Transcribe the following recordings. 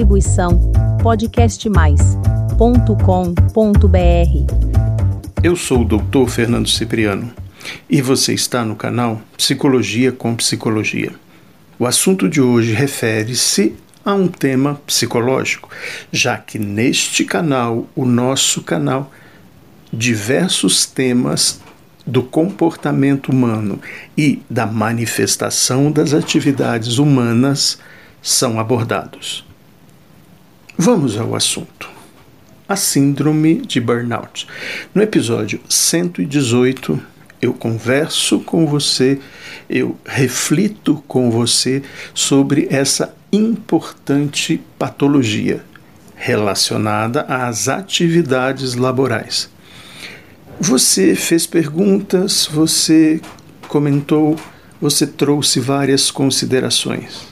Distribuição podcastmais.com.br. Eu sou o Dr. Fernando Cipriano e você está no canal Psicologia com Psicologia. O assunto de hoje refere-se a um tema psicológico, já que neste canal, o nosso canal, diversos temas do comportamento humano e da manifestação das atividades humanas são abordados. Vamos ao assunto. A Síndrome de Burnout. No episódio 118, eu converso com você, eu reflito com você sobre essa importante patologia relacionada às atividades laborais. Você fez perguntas, você comentou, você trouxe várias considerações.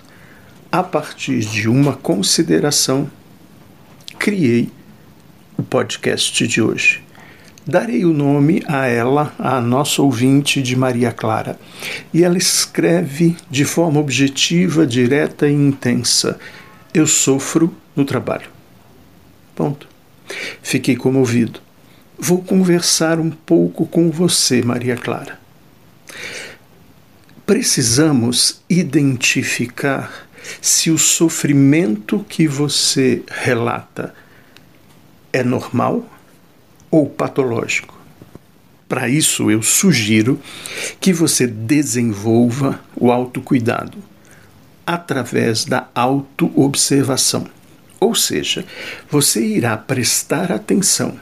A partir de uma consideração, criei o podcast de hoje. Darei o nome a ela, a nossa ouvinte de Maria Clara, e ela escreve de forma objetiva, direta e intensa: Eu sofro no trabalho. Ponto. Fiquei comovido. Vou conversar um pouco com você, Maria Clara. Precisamos identificar se o sofrimento que você relata é normal ou patológico. Para isso, eu sugiro que você desenvolva o autocuidado através da autoobservação. Ou seja, você irá prestar atenção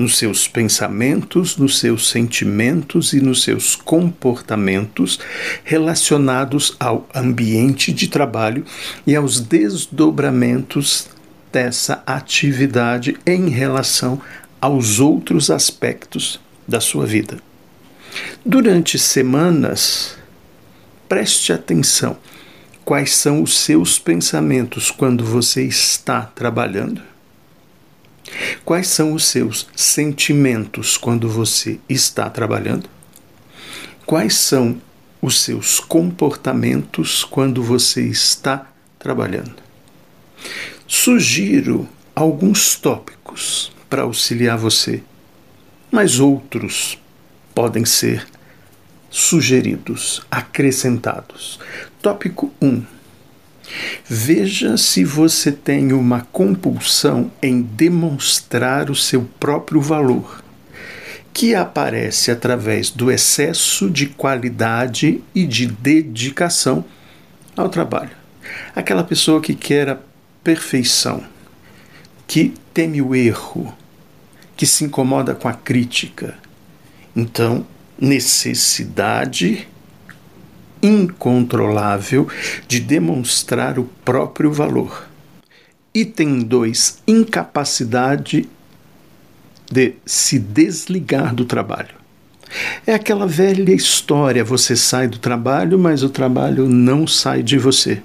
nos seus pensamentos, nos seus sentimentos e nos seus comportamentos relacionados ao ambiente de trabalho e aos desdobramentos dessa atividade em relação aos outros aspectos da sua vida. Durante semanas, preste atenção quais são os seus pensamentos quando você está trabalhando. Quais são os seus sentimentos quando você está trabalhando? Quais são os seus comportamentos quando você está trabalhando? Sugiro alguns tópicos para auxiliar você, mas outros podem ser sugeridos, acrescentados. Tópico 1. Veja se você tem uma compulsão em demonstrar o seu próprio valor, que aparece através do excesso de qualidade e de dedicação ao trabalho. Aquela pessoa que quer a perfeição, que teme o erro, que se incomoda com a crítica. Então, necessidade incontrolável de demonstrar o próprio valor. Item 2: incapacidade de se desligar do trabalho. É aquela velha história: você sai do trabalho, mas o trabalho não sai de você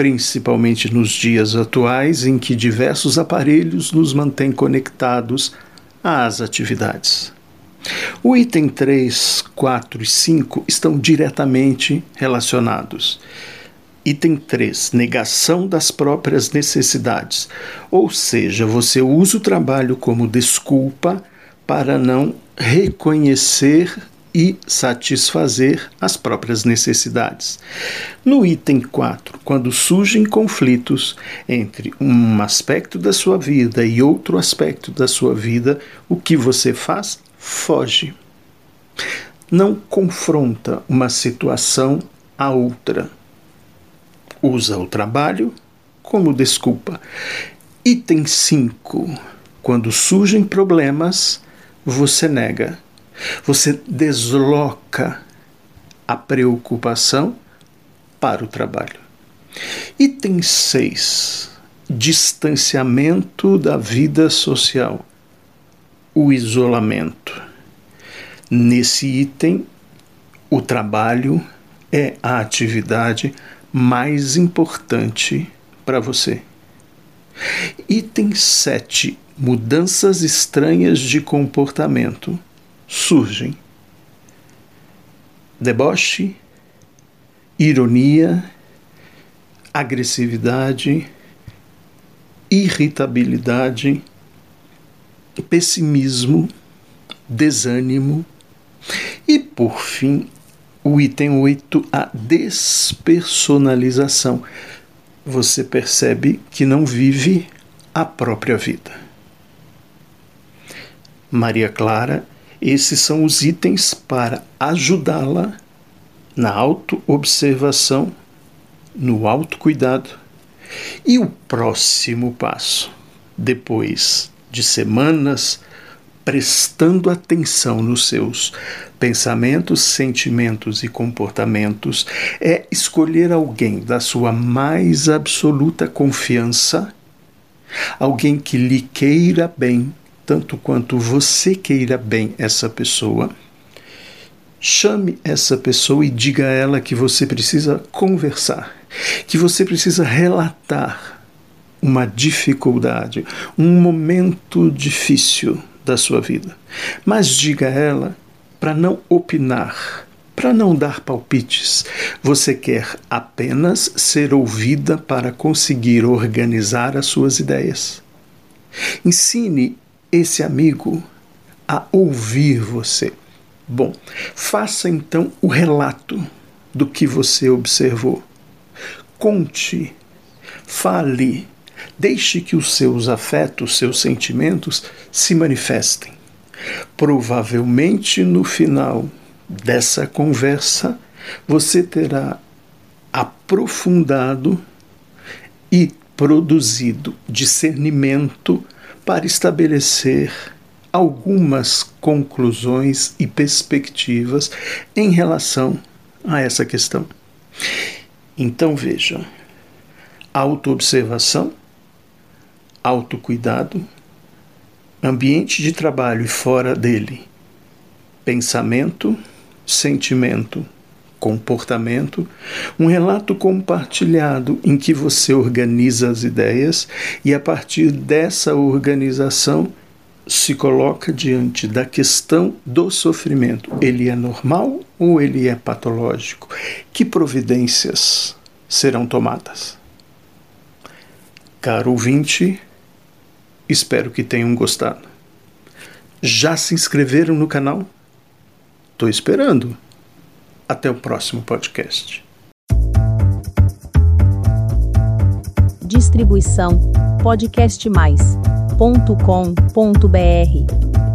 principalmente nos dias atuais em que diversos aparelhos nos mantêm conectados às atividades. O item 3, 4 e 5 estão diretamente relacionados. Item 3, negação das próprias necessidades. Ou seja, você usa o trabalho como desculpa para não reconhecer e satisfazer as próprias necessidades. No item 4, quando surgem conflitos entre um aspecto da sua vida e outro aspecto da sua vida, o que você faz? Foge. Não confronta uma situação a outra. Usa o trabalho como desculpa. Item 5. Quando surgem problemas, você nega você desloca a preocupação para o trabalho. Item 6. Distanciamento da vida social. O isolamento. Nesse item, o trabalho é a atividade mais importante para você. Item 7. Mudanças estranhas de comportamento surgem deboche, ironia, agressividade, irritabilidade, pessimismo, desânimo e, por fim, o item 8, a despersonalização. Você percebe que não vive a própria vida. Maria Clara, esses são os itens para ajudá-la na autoobservação, no autocuidado. E o próximo passo, depois de semanas prestando atenção nos seus pensamentos, sentimentos e comportamentos, é escolher alguém da sua mais absoluta confiança, alguém que lhe queira bem, tanto quanto você queira bem essa pessoa. Chame essa pessoa e diga a ela que você precisa conversar, que você precisa relatar uma dificuldade, um momento difícil da sua vida. Mas diga a ela para não opinar, para não dar palpites. Você quer apenas ser ouvida para conseguir organizar as suas ideias. Ensine esse amigo a ouvir você. Bom, faça então o relato do que você observou. Conte, fale, Deixe que os seus afetos, seus sentimentos se manifestem. Provavelmente no final dessa conversa você terá aprofundado e produzido discernimento para estabelecer algumas conclusões e perspectivas em relação a essa questão. Então veja, autoobservação autocuidado, ambiente de trabalho e fora dele, pensamento, sentimento, comportamento, um relato compartilhado em que você organiza as ideias e a partir dessa organização se coloca diante da questão do sofrimento. Ele é normal ou ele é patológico? Que providências serão tomadas? Caro ouvinte, Espero que tenham gostado. Já se inscreveram no canal? Estou esperando. Até o próximo podcast. Distribuição podcastmais.com.br